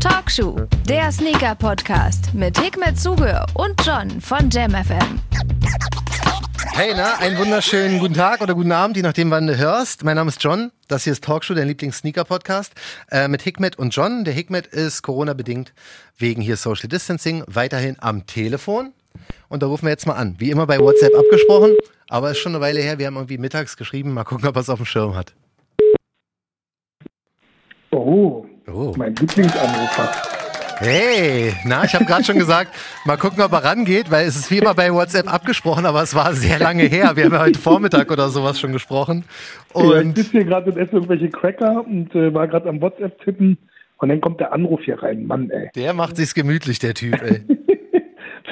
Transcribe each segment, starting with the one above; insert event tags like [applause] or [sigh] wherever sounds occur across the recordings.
Talkshow, der Sneaker-Podcast mit Hikmet Zuge und John von JamFM. Hey, na, einen wunderschönen guten Tag oder guten Abend, je nachdem, wann du hörst. Mein Name ist John. Das hier ist Talkshow, dein Lieblings-Sneaker-Podcast äh, mit Hikmet und John. Der Hikmet ist Corona-bedingt wegen hier Social Distancing weiterhin am Telefon. Und da rufen wir jetzt mal an. Wie immer bei WhatsApp abgesprochen, aber ist schon eine Weile her. Wir haben irgendwie mittags geschrieben. Mal gucken, ob er es auf dem Schirm hat. Oh, Oh. mein Lieblingsanrufer. Hey, na, ich habe gerade schon gesagt, mal gucken, ob er rangeht, weil es ist wie immer bei WhatsApp abgesprochen, aber es war sehr lange her. Wir haben ja heute Vormittag oder sowas schon gesprochen. ja, ich Und sitze hier gerade und esse irgendwelche Cracker und äh, war gerade am WhatsApp tippen und dann kommt der Anruf hier rein. Mann, ey. der macht sich's gemütlich, der Typ, ey. [laughs]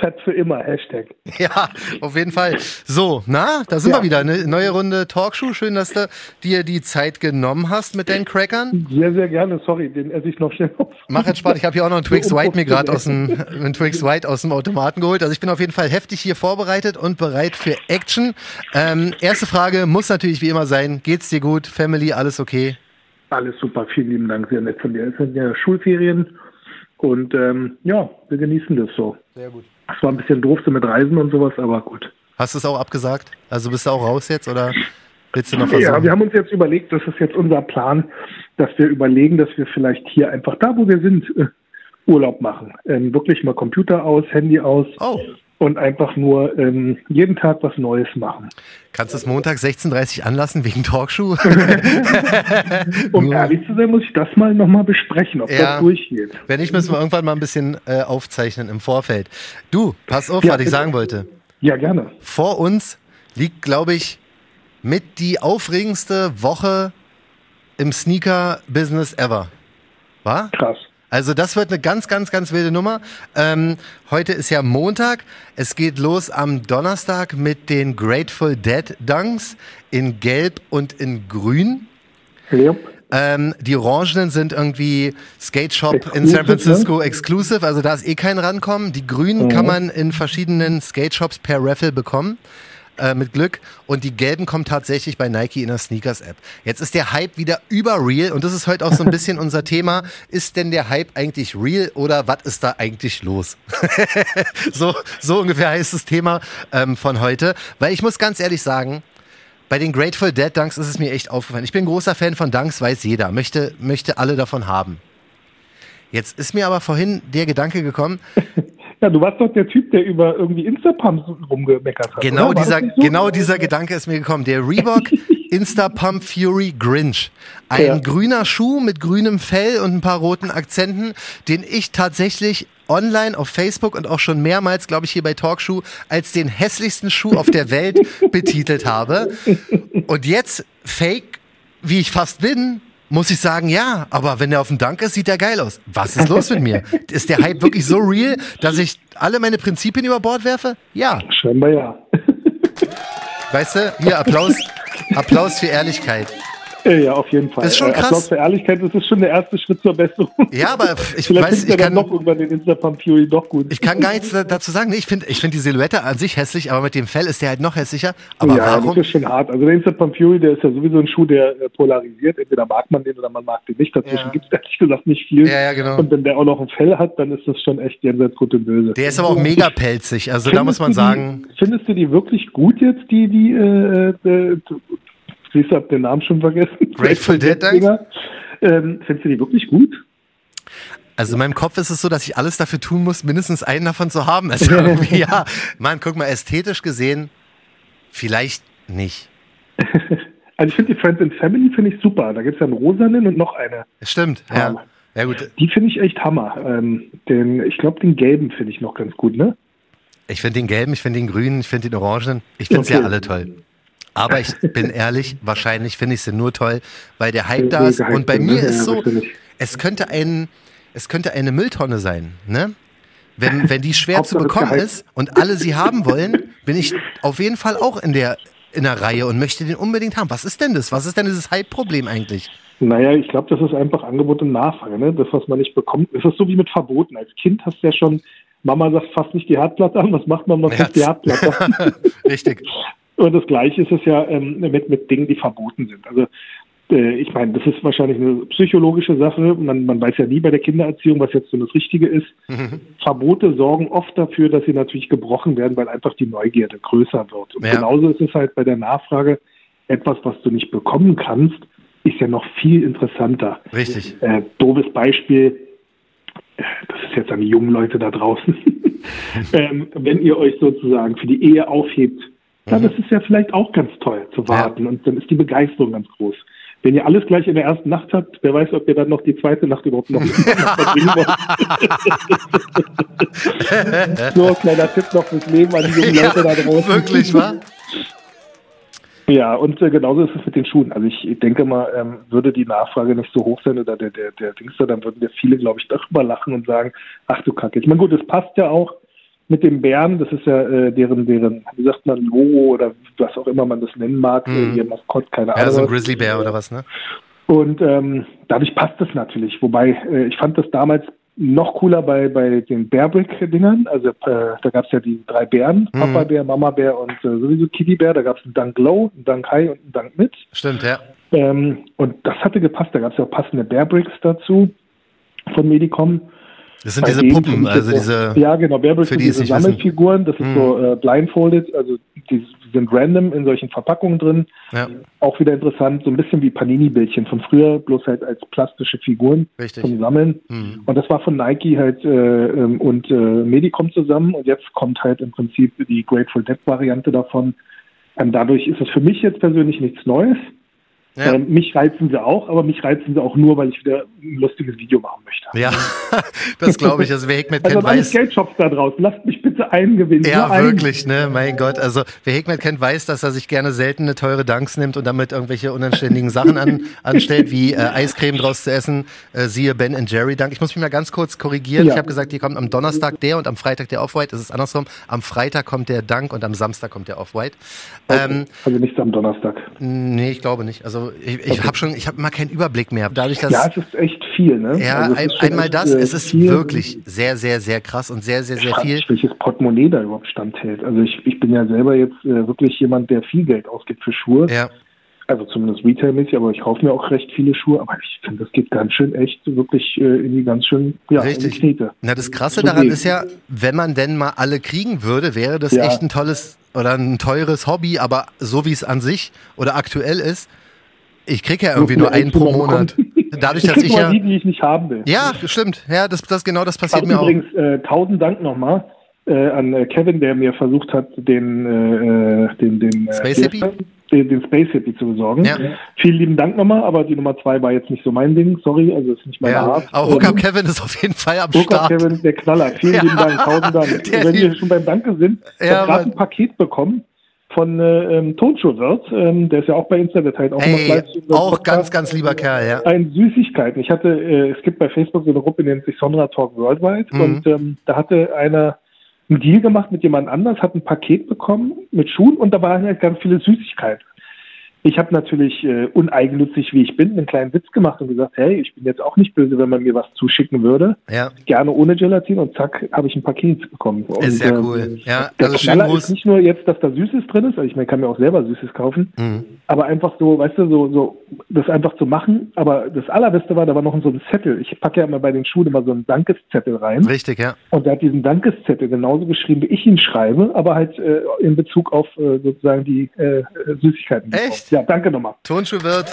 Fett für immer, Hashtag. Ja, auf jeden Fall. So, na, da sind Ja. wir wieder. Eine neue Runde Talkshow. Schön, dass du dir die Zeit genommen hast mit deinen Crackern. Sehr, sehr gerne. Sorry, den esse ich noch schnell auf. Mach entspannt. Ich habe hier auch noch einen Twix White mir gerade aus dem [laughs] einen Twix White aus dem Automaten geholt. Also ich bin auf jeden Fall heftig hier vorbereitet und bereit für Action. Ähm, erste Frage muss natürlich wie immer sein: Geht's dir gut? Family, alles okay? Alles super, vielen lieben Dank, sehr nett von dir. Es sind ja Schulferien und ähm, ja, wir genießen das so. Sehr gut. Es war ein bisschen doof so mit Reisen und sowas, aber gut. Hast du es auch abgesagt? Also bist du auch raus jetzt oder willst du noch versuchen? Ja, wir haben uns jetzt überlegt, das ist jetzt unser Plan, dass wir überlegen, dass wir vielleicht hier einfach da, wo wir sind, äh, Urlaub machen. Ähm, wirklich mal Computer aus, Handy aus oh, und einfach nur ähm, jeden Tag was Neues machen. kannst du es Montag 16.30 Uhr anlassen wegen Talkshow? [laughs] [laughs] Um Nur- ehrlich zu sein, muss ich das mal nochmal besprechen, ob Ja. das durchgeht. Wenn nicht, müssen wir irgendwann mal ein bisschen äh, aufzeichnen im Vorfeld. Du, pass auf, Ja, was ich sagen wollte. Ja, gerne. Vor uns liegt, glaube ich, mit die aufregendste Woche im Sneaker-Business ever. War? Krass. Also das wird eine ganz, ganz, ganz wilde Nummer. Ähm, heute ist ja Montag. Es geht los am Donnerstag mit den Grateful Dead Dunks in Gelb und in Grün. Ja. Ähm, die Orangenen sind irgendwie Skate Shop in Exclusive, San Francisco exclusive, also da ist eh kein rankommen. Die Grünen Mhm. kann man in verschiedenen Skate Shops per Raffle bekommen. Äh, mit Glück. Und die gelben kommen tatsächlich bei Nike in der Sneakers-App. Jetzt ist der Hype wieder überreal und das ist heute auch so ein [laughs] bisschen unser Thema. Ist denn der Hype eigentlich real oder was ist da eigentlich los? [laughs] so, so ungefähr heißt das Thema ähm, von heute. Weil ich muss ganz ehrlich sagen, bei den Grateful Dead Dunks ist es mir echt aufgefallen. Ich bin großer Fan von Dunks, weiß jeder. Möchte, möchte alle davon haben. Jetzt ist mir aber vorhin der Gedanke gekommen, Ja, du warst doch der Typ, der über irgendwie Instapumps rumgemeckert hat. genau dieser, so? genau dieser Gedanke ist mir gekommen. Der Reebok [laughs] Insta Pump Fury Grinch. Ein Ja. grüner Schuh mit grünem Fell und ein paar roten Akzenten, den ich tatsächlich online auf Facebook und auch schon mehrmals, glaube ich, hier bei Talkshow als den hässlichsten Schuh auf der Welt [laughs] betitelt habe. Und jetzt, fake, wie ich fast bin, muss ich sagen, ja, aber wenn der auf dem Dank ist, sieht der geil aus. Was ist los mit mir? [laughs] Ist der Hype wirklich so real, dass ich alle meine Prinzipien über Bord werfe? Ja. Scheinbar ja. Weißt du, hier Applaus, [laughs] Applaus für Ehrlichkeit. Ja, auf jeden Fall. Ist schon Äh, krass. Applaus für Ehrlichkeit, das ist schon der erste Schritt zur Besserung. Ja, aber [laughs] ich weiß, ich kann, noch irgendwann den Instapump Fury doch gut. ich kann gar nichts da- dazu sagen. Nee, ich finde ich find die Silhouette an sich hässlich, aber mit dem Fell ist der halt noch hässlicher. Aber ja, warum? das ist schon hart. Also der Instapump Fury, der ist ja sowieso ein Schuh, der äh, polarisiert. Entweder mag man den oder man mag den nicht. Dazwischen Ja. gibt es ehrlich gesagt nicht viel. Ja, ja, genau. Und wenn der auch noch ein Fell hat, dann ist das schon echt jenseits gut und böse. Der ist aber auch mega pelzig. Also da muss man sagen, Die, findest du die wirklich gut jetzt, die, die, äh, äh, siehst du, hab den Namen schon vergessen. Grateful Dead? [laughs] Dinger. Ähm, findest du die wirklich gut? also in meinem Kopf ist es so, dass ich alles dafür tun muss, mindestens einen davon zu haben. Also [laughs] irgendwie, ja, Mann, guck mal, ästhetisch gesehen, vielleicht nicht. [laughs] Also ich finde die Friends and Family finde ich super. Da gibt es ja einen rosanen und noch eine. Stimmt, ja. Ja. Ja gut, Die finde ich echt Hammer. Ähm, den, ich glaube, den gelben finde ich noch ganz gut, ne? ich finde den gelben, ich finde den grünen, ich finde den orangen. Ich finde sie Okay. ja alle toll. Aber ich [laughs] bin ehrlich, wahrscheinlich finde ich sie nur toll, weil der Hype da ist. Und bei mir ist so, es könnte ein, es könnte eine Mülltonne sein, ne? Wenn, wenn die schwer zu bekommen ist und alle sie haben wollen, bin ich auf jeden Fall auch in der, in der Reihe und möchte den unbedingt haben. Was ist denn das? Was ist denn dieses Hype-Problem eigentlich? Naja, ich glaube, das ist einfach Angebot und Nachfrage. Ne? Das, was man nicht bekommt, das ist so wie mit Verboten. Als Kind hast du ja schon, Mama sagt fast nicht die Herdplatte an. Was macht man, man fasst die Herdplatte an? [laughs] Richtig. Und das Gleiche ist es ja ähm, mit, mit Dingen, die verboten sind. Also äh, ich meine, das ist wahrscheinlich eine psychologische Sache. Man, man weiß ja nie bei der Kindererziehung, was jetzt so das Richtige ist. Mhm. Verbote sorgen oft dafür, dass sie natürlich gebrochen werden, weil einfach die Neugierde größer wird. Und ja. genauso ist es halt bei der Nachfrage, etwas, was du nicht bekommen kannst, ist ja noch viel interessanter. Richtig. Äh, doofes Beispiel, äh, das ist jetzt an die jungen Leute da draußen. [laughs] ähm, wenn ihr euch sozusagen für die Ehe aufhebt, mhm. ist es ja vielleicht auch ganz toll zu warten ja. und dann ist die Begeisterung ganz groß. Wenn ihr alles gleich in der ersten Nacht habt, wer weiß, ob ihr dann noch die zweite Nacht überhaupt noch verbringen [laughs] wollt. [laughs] so, kleiner Tipp noch fürs Leben an die jungen Leute ja, da draußen. Wirklich, wa? Ja, und äh, genauso ist es mit den Schuhen. Also ich denke mal, ähm, würde die Nachfrage nicht so hoch sein oder der, der, der Dings da, dann würden wir viele, glaube ich, darüber lachen und sagen, ach du Kacke. Ich meine, gut, es passt ja auch mit dem Bären, das ist ja äh, deren, deren, wie sagt man, Logo oder was auch immer man das nennen mag, mhm. ihr Maskott, keine Ahnung. Ja, so ein Grizzlybär oder was, ne? Und ähm, dadurch passt das natürlich. Wobei, äh, ich fand das damals noch cooler bei, bei den Bearbrick-Dingern. Also äh, da gab es ja die drei Bären, mhm. Papa Bär, Mama Bär und äh, sowieso Kitty Bär. Da gab es einen Dank Low, einen Dank High und einen Dank Mit. Stimmt, ja. Ähm, und das hatte gepasst. Da gab es ja auch passende Bearbricks dazu von Medicom. Das sind diese Puppen, also diese. Ja, genau, Bearbricks sind diese Sammelfiguren. Das ist mhm. so äh, blindfolded, also die sind random in solchen Verpackungen drin. Ja. Auch wieder interessant, so ein bisschen wie Panini-Bildchen von früher, bloß halt als plastische Figuren Richtig. zum Sammeln. Mhm. Und das war von Nike halt äh, ähm, und äh, Medicom zusammen. Und jetzt kommt halt im Prinzip die Grateful Dead-Variante davon. Und dadurch ist es für mich jetzt persönlich nichts Neues. Ja. Ähm, mich reizen sie auch, aber mich reizen sie auch nur, weil ich wieder ein lustiges Video machen möchte. Ja, [laughs] das glaube ich. Also wer Hegmet also kennt, weiß. Geldshops da draußen, lasst mich bitte einen gewinnen. Ja, wirklich, ne? Mein Gott. Also wer Hegmet kennt, weiß, dass er sich gerne seltene, teure Dunks nimmt und damit irgendwelche unanständigen Sachen an, [laughs] anstellt, wie äh, Eiscreme draus zu essen. Äh, siehe Ben Jerry Dunk. Ich muss mich mal ganz kurz korrigieren. Ja. Ich habe gesagt, hier kommt am Donnerstag der und am Freitag der Off-White. Es ist andersrum. Am Freitag kommt der Dunk und am Samstag kommt der Off-White. Ähm, also nicht am Donnerstag. Nee, ich glaube nicht. Also ich, ich okay. habe schon, ich habe immer keinen Überblick mehr. Dadurch, dass ja, es ist echt viel, ne? Ja, also ein, einmal echt, das, äh, es ist wirklich sehr, sehr, sehr krass und sehr, sehr, sehr viel. Nicht, welches Portemonnaie da überhaupt standhält. Also ich, ich bin ja selber jetzt äh, wirklich jemand, der viel Geld ausgibt für Schuhe. Ja. Also zumindest retailmäßig, aber ich kaufe mir auch recht viele Schuhe. Aber ich finde, das geht ganz schön echt wirklich äh, in die ganz schön ja, Richtig. Knete. Na, das Krasse so daran ist ja, wenn man denn mal alle kriegen würde, wäre das ja. echt ein tolles oder ein teures Hobby, aber so wie es an sich oder aktuell ist, ich kriege ja irgendwie nur einen pro Monat. Dadurch, dass ich, ja. Die, die ich nicht haben will. Ja, stimmt. Ja, das, das genau das passiert mir übrigens, auch. Übrigens, äh, tausend Dank nochmal äh, an äh, Kevin, der mir versucht hat, den, äh, äh den, den äh, Space Hippie? Den, den, Space Hippie zu besorgen. Ja. Vielen lieben Dank nochmal, aber die Nummer zwei war jetzt nicht so mein Ding. Sorry, also ist nicht meine ja. Art. Aber Hookup ähm, Kevin ist auf jeden Fall am Hookup Start. Kevin, der Knaller. Vielen ja. lieben Dank, tausend Dank. [laughs] Der Wenn wir schon beim Danke sind, ich ja, habe gerade ein Paket bekommen von äh, ähm, Tonschuhwirt, ähm, der ist ja auch bei Insta, der teilt auch Ey, immer fleißig. Auch Podcast. ganz, ganz lieber Kerl, ja. Ein Süßigkeiten. Ich hatte, äh, es gibt bei Facebook so eine Gruppe, die nennt sich Sonra Talk Worldwide mhm. und ähm, da hatte einer einen Deal gemacht mit jemand anders, hat ein Paket bekommen mit Schuhen und da waren halt ganz viele Süßigkeiten. Ich habe natürlich äh, uneigennützig, wie ich bin, einen kleinen Witz gemacht und gesagt, hey, ich bin jetzt auch nicht böse, wenn man mir was zuschicken würde. Ja. Gerne ohne Gelatin und zack, habe ich ein Paket bekommen. Und, ist sehr cool. Ähm, ja, der also Knaller ist nicht nur jetzt, dass da Süßes drin ist, also ich meine, kann mir auch selber Süßes kaufen, mhm. aber einfach so, weißt du, so, so das einfach zu machen. Aber das Allerbeste war, da war noch so ein Zettel. Ich packe ja immer bei den Schuhen immer so einen Dankeszettel rein. Richtig, ja. Und er hat diesen Dankeszettel genauso geschrieben, wie ich ihn schreibe, aber halt äh, in Bezug auf äh, sozusagen die äh, Süßigkeiten. Echt? Ja, danke nochmal. Turnschuhwirt.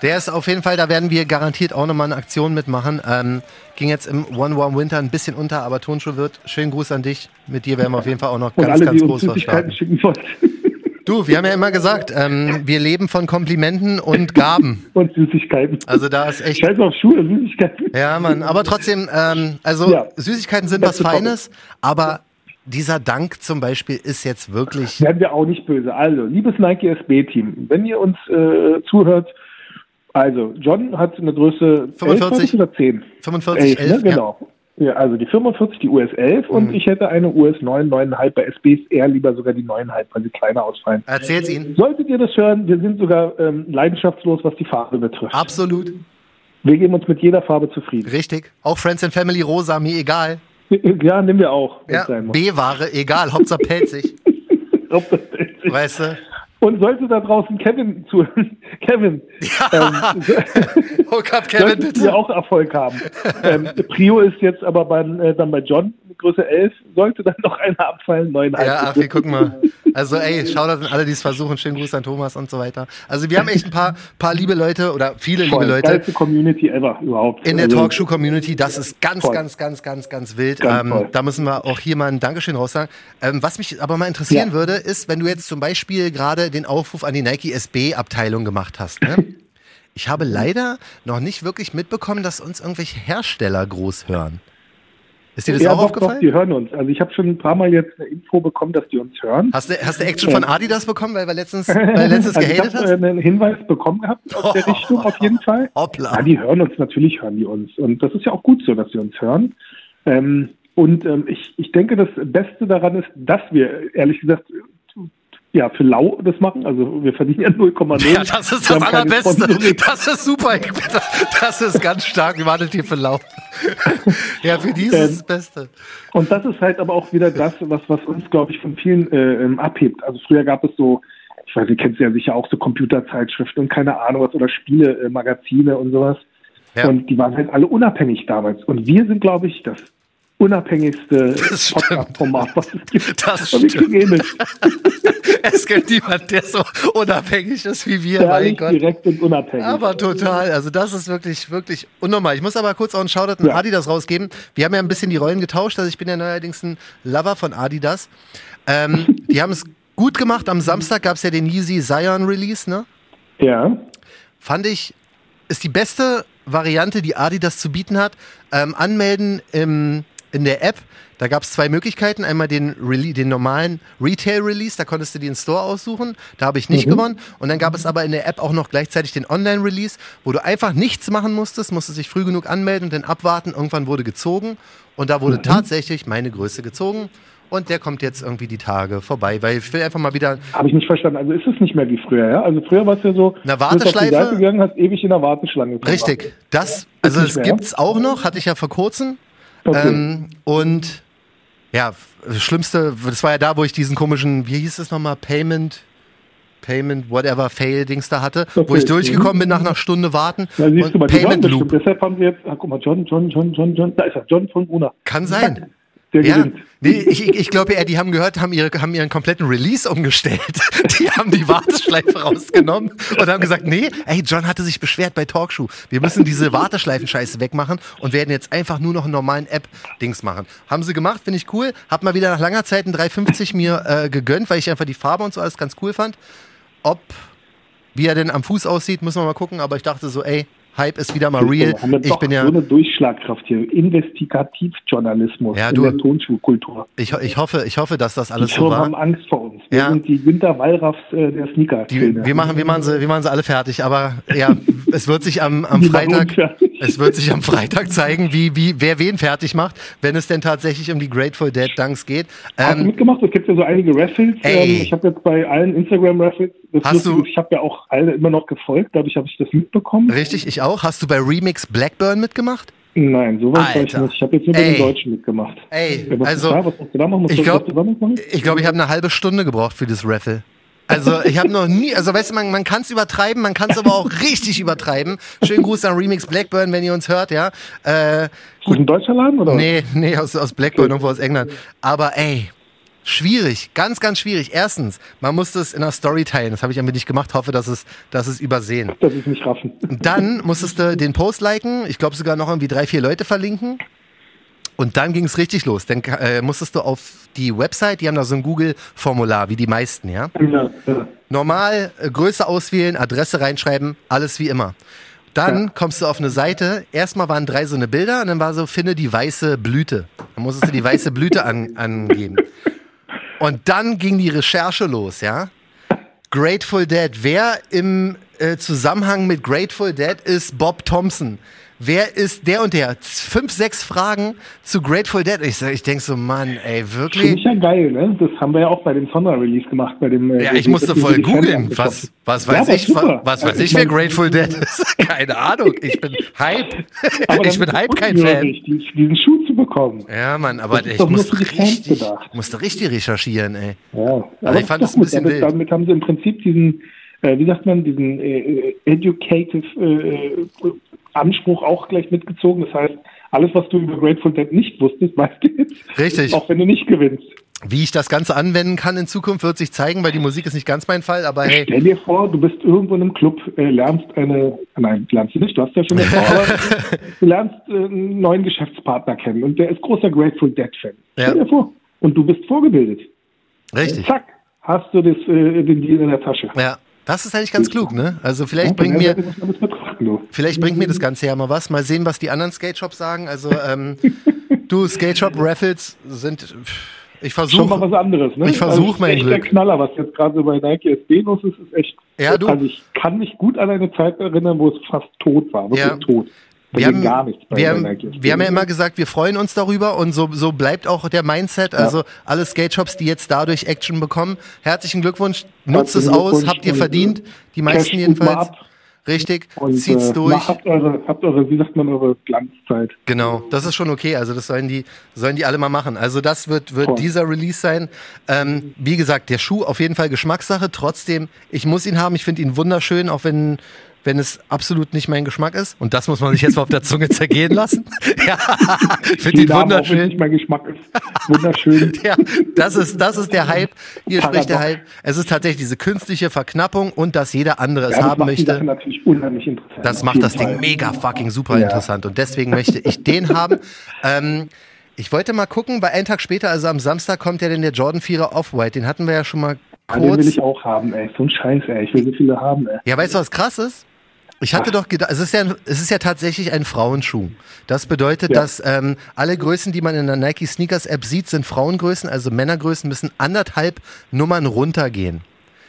Der ist auf jeden Fall, da werden wir garantiert auch nochmal eine Aktion mitmachen. Ähm, ging jetzt im One Warm Winter ein bisschen unter, aber Turnschuhwirt, schönen Gruß an dich. Mit dir werden wir auf jeden Fall auch noch Und ganz, alle, ganz groß was schicken [laughs] Du, wir haben ja immer gesagt, ähm, wir leben von Komplimenten und Gaben. [laughs] und Süßigkeiten. Also da ist echt. Scheiß auf Schuhe, Süßigkeiten. Ja, Mann. Aber trotzdem, ähm, also ja. Süßigkeiten sind was Feines, aber dieser Dank zum Beispiel ist jetzt wirklich. Werden wir auch nicht böse. Also, liebes Nike SB-Team, wenn ihr uns äh, zuhört, also John hat eine Größe 45 11, oder 10? 45, 11, 11 ne? genau. Ja. ja. also die 45, die US 11 mhm. und ich hätte eine US 9, 9,5. Bei SB ist eher lieber sogar die 9,5, weil sie kleiner ausfallen. Erzähl's Ihnen. Solltet ihr das hören, wir sind sogar ähm, leidenschaftslos, was die Farbe betrifft. Absolut. Wir geben uns mit jeder Farbe zufrieden. Richtig. Auch Friends and Family Rosa, mir egal. [laughs] Ja, nehmen wir auch. Ja, B-Ware, egal, Hauptsache pelzig. [laughs] Hauptsache pelzig. Weißt du? Und sollte da draußen Kevin zu [laughs] Kevin, ja. ähm, Hook up Kevin, bitte. wir auch Erfolg haben. ähm, Prio ist jetzt aber beim, äh, dann bei John Größe 11, sollte dann noch einer abfallen, neun Ja, ach, wir gucken mal. Also ey, schau da an alle, die es versuchen. Schönen Gruß an Thomas und so weiter. Also wir haben echt ein paar, paar liebe Leute oder viele Voll, liebe Leute. Die Community ever überhaupt. In der also, Talkshow-Community, das ist ganz, Voll. ganz, ganz, ganz, ganz wild. Ganz ähm, da müssen wir auch hier mal ein Dankeschön raus sagen. Ähm, was mich aber mal interessieren ja. würde, ist, wenn du jetzt zum Beispiel gerade den Aufruf an die Nike SB-Abteilung gemacht hast. Ne? [laughs] Ich habe leider noch nicht wirklich mitbekommen, dass uns irgendwelche Hersteller groß hören. Ist dir das ja, auch doch, aufgefallen? Doch, die hören uns. Also ich habe schon ein paar Mal jetzt eine Info bekommen, dass die uns hören. Hast du, hast du Action von Adidas bekommen, weil wir letztens, weil [laughs] letztens also gehatet hast? Ich habe einen Hinweis bekommen gehabt aus der [laughs] Richtung auf jeden Fall. Hoppla. Ja, die hören uns, natürlich hören die uns. Und das ist ja auch gut so, dass sie uns hören. Ähm, und ähm, ich, ich denke, das Beste daran ist, dass wir, ehrlich gesagt, ja, für lau das machen. Also wir verdienen ja 0,0. Ja, das ist das Allerbeste. Das ist super. Das ist ganz stark. Wie wartet ihr für lau? [laughs] ja, für die ist ähm, das Beste. Und das ist halt aber auch wieder das, was, was uns, glaube ich, von vielen äh, ähm, abhebt. Also früher gab es so, ich weiß, ihr kennt ja sicher auch so Computerzeitschriften und keine Ahnung was oder Spiele, äh, Magazine und sowas. Ja. Und die waren halt alle unabhängig damals. Und wir sind, glaube ich, das unabhängigste [laughs] Podcast-Format, was es gibt. Das stimmt. [laughs] es gibt niemanden, der so unabhängig ist wie wir. Gott. direkt und unabhängig. Aber total. Also das ist wirklich, wirklich unnormal. Ich muss aber kurz auch einen Shoutout an ja. Adidas rausgeben. Wir haben ja ein bisschen die Rollen getauscht. Also ich bin ja neuerdings ein Lover von Adidas. Ähm, [laughs] die haben es gut gemacht. Am Samstag gab es ja den Yeezy Zion Release, ne? Ja. Fand ich, ist die beste Variante, die Adidas zu bieten hat. Ähm, anmelden im in der App, da gab es zwei Möglichkeiten. Einmal den, Rele den normalen Retail-Release, da konntest du den Store aussuchen. Da habe ich nicht mhm. gewonnen. Und dann gab es aber in der App auch noch gleichzeitig den Online-Release, wo du einfach nichts machen musstest, musstest dich früh genug anmelden und dann abwarten. Irgendwann wurde gezogen. Und da wurde mhm. tatsächlich meine Größe gezogen. Und der kommt jetzt irgendwie die Tage vorbei, weil ich will einfach mal wieder. Habe ich nicht verstanden. Also ist es nicht mehr wie früher, ja? Also früher war es ja so, eine Warteschleife. Du bist auf die Seite gegangen, hast ewig in der Warteschlange. Richtig. Das, also es gibt es auch noch, hatte ich ja vor kurzem. Okay. Ähm, und ja, das Schlimmste, das war ja da, wo ich diesen komischen, wie hieß es nochmal, Payment, Payment, whatever, Fail-Dings da hatte, okay. wo ich durchgekommen bin nach einer Stunde warten. Ja, siehst und du mal, Payment Loop. Deshalb haben sie jetzt, ach, guck mal, John, John, John, John, John, da ist er, John von Brunner. Kann sein der ja, gewinnt. Nee, ich, ich glaube eher, die haben gehört, haben, ihre, haben ihren kompletten Release umgestellt. [laughs] Die haben die Warteschleife rausgenommen und haben gesagt, nee, ey, John hatte sich beschwert bei Talkshow. Wir müssen diese Warteschleifen-Scheiße wegmachen und werden jetzt einfach nur noch einen normalen App-Dings machen. Haben sie gemacht, finde ich cool. Hab mal wieder nach langer Zeit ein 350 mir äh, gegönnt, weil ich einfach die Farbe und so alles ganz cool fand. Ob, wie er denn am Fuß aussieht, müssen wir mal gucken, aber ich dachte so, ey, Hype ist wieder mal real. Ich bin ja so eine Durchschlagkraft hier. Investigativjournalismus ja, du, in der Tonschulkultur. Ich, ich, hoffe, ich hoffe, dass das alles die so war. haben Angst vor uns. Wir ja. sind die Winter-Wallraffs äh, der Sneaker. Die, wir, machen, wir, machen sie, wir machen sie alle fertig. Aber ja, [laughs] es wird sich am, am Freitag, es wird sich am Freitag zeigen, wie, wie, wer wen fertig macht, wenn es denn tatsächlich um die Grateful Dead Dunks geht. Ähm, Hast du ähm, mitgemacht? Es gibt ja so einige Raffles. Ähm, ich habe jetzt bei allen Instagram-Raffles, ich habe ja auch alle immer noch gefolgt, dadurch habe ich das mitbekommen. Richtig, ich auch. Hast du bei Remix Blackburn mitgemacht? Nein, sowas habe ich nicht. Ich habe jetzt nur bei den Deutschen mitgemacht. Ey, was also, da? Was musst du da machen? Musst ich glaube, ich, glaub, ich habe eine halbe Stunde gebraucht für das Raffle. Also ich habe noch nie, also weißt du, man, man kann es übertreiben, man kann es aber auch [laughs] richtig übertreiben. Schönen Gruß an Remix Blackburn, wenn ihr uns hört, ja. Äh, gut. Ist ein deutscher Laden oder? Nee, nee, aus, aus Blackburn, okay. irgendwo aus England. Aber ey, Schwierig, ganz, ganz schwierig. Erstens, man muss das in einer Story teilen. Das habe ich einfach nicht gemacht. Hoffe, dass es, dass es übersehen. Das ist nicht raffen. Dann musstest du den Post liken. Ich glaube sogar noch irgendwie drei, vier Leute verlinken. Und dann ging es richtig los. Dann äh, musstest du auf die Website, die haben da so ein Google-Formular, wie die meisten, ja? ja, ja. Normal äh, Größe auswählen, Adresse reinschreiben, alles wie immer. Dann ja. kommst du auf eine Seite. Erstmal waren drei so eine Bilder und dann war so, finde die weiße Blüte. Dann musstest du die weiße Blüte an, angeben. Und dann ging die Recherche los, ja. Grateful Dead. Wer im äh, Zusammenhang mit Grateful Dead ist Bob Thompson wer ist der und der? Fünf, sechs Fragen zu Grateful Dead. Ich, ich denke so, Mann, ey, wirklich? Finde ich ja geil, ne? Das haben wir ja auch bei dem Sonder-Release gemacht. Bei dem, äh, ja, ich musste voll googeln. Was, was weiß ja, ich, super. was weiß also, ich, wer Grateful Dead ist? [laughs] Keine Ahnung. Ich bin Hype. ich bin Hype kein Fan. Diesen, diesen Schuh zu bekommen. Ja, Mann, aber ich musste richtig, musste richtig recherchieren, ey. Ja, aber also ich fand das ein bisschen damit, wild. Damit haben sie im Prinzip diesen, äh, wie sagt man, diesen äh, äh educative äh, Anspruch auch gleich mitgezogen. Das heißt, alles, was du über Grateful Dead nicht wusstest, [laughs] weißt du jetzt. Richtig. Auch wenn du nicht gewinnst. Wie ich das Ganze anwenden kann in Zukunft, wird sich zeigen, weil die Musik ist nicht ganz mein Fall, aber hey. Stell dir vor, du bist irgendwo in einem Club, äh, lernst eine, nein, lernst du nicht, du hast ja schon [laughs] aber du lernst äh, einen neuen Geschäftspartner kennen und der ist großer Grateful Dead-Fan. Ja. Stell dir vor. Und du bist vorgebildet. Richtig. Zack, hast du das, äh, den Deal in der Tasche. Ja. Das ist eigentlich ganz klug, ne? Also vielleicht bringt mir vielleicht bringt mir das Ganze ja mal was. Mal sehen, was die anderen Skate Shops sagen. Also ähm, [laughs] du Skate Shop Raffles sind ich versuche schon mal was anderes, ne? Ich versuche also, mein echt Glück. Der Knaller, was jetzt gerade bei Nike SB los ist, ist echt. Ja, du. Also ich kann mich gut an eine Zeit erinnern, wo es fast tot war, wirklich ja. tot. Wir haben, gar nichts wir, haben, wir haben ja immer gesagt, wir freuen uns darüber und so, so bleibt auch der Mindset. Also ja. alle Skate Shops, die jetzt dadurch Action bekommen, herzlichen Glückwunsch, nutzt es aus, habt ihr verdient, die meisten jedenfalls. Richtig, und, zieht's äh, durch. Habt eure, habt eure, wie sagt man, eure Glanzzeit. Genau, das ist schon okay. Also das sollen die, sollen die alle mal machen. Also das wird, wird dieser Release sein. Ähm, wie gesagt, der Schuh auf jeden Fall Geschmackssache. Trotzdem, ich muss ihn haben. Ich finde ihn wunderschön, auch wenn wenn es absolut nicht mein Geschmack ist. Und das muss man sich jetzt mal auf der Zunge zergehen lassen. [laughs] ja, ich finde ihn wunderschön. Auch, nicht mein Geschmack ist. Wunderschön. [laughs] ja, das ist, das ist der Hype. Hier Paradox. spricht der Hype. Es ist tatsächlich diese künstliche Verknappung und dass jeder andere es ja, haben möchte. Das natürlich unheimlich interessant. Das macht das Ding Fall. mega fucking super ja. interessant. Und deswegen möchte ich den [laughs] haben. Ähm, ich wollte mal gucken, weil einen Tag später, also am Samstag, kommt ja denn der Jordan 4er Off-White. Den hatten wir ja schon mal kurz. Ja, den will ich auch haben, ey. So ein Scheiß, ey. Ich will so viele haben, ey. Ja, weißt du, was krass ist? Ich hatte doch gedacht, es ist ja, es ist ja tatsächlich ein Frauenschuh. Das bedeutet, ja. dass ähm, alle Größen, die man in der Nike Sneakers App sieht, sind Frauengrößen, also Männergrößen müssen anderthalb Nummern runtergehen.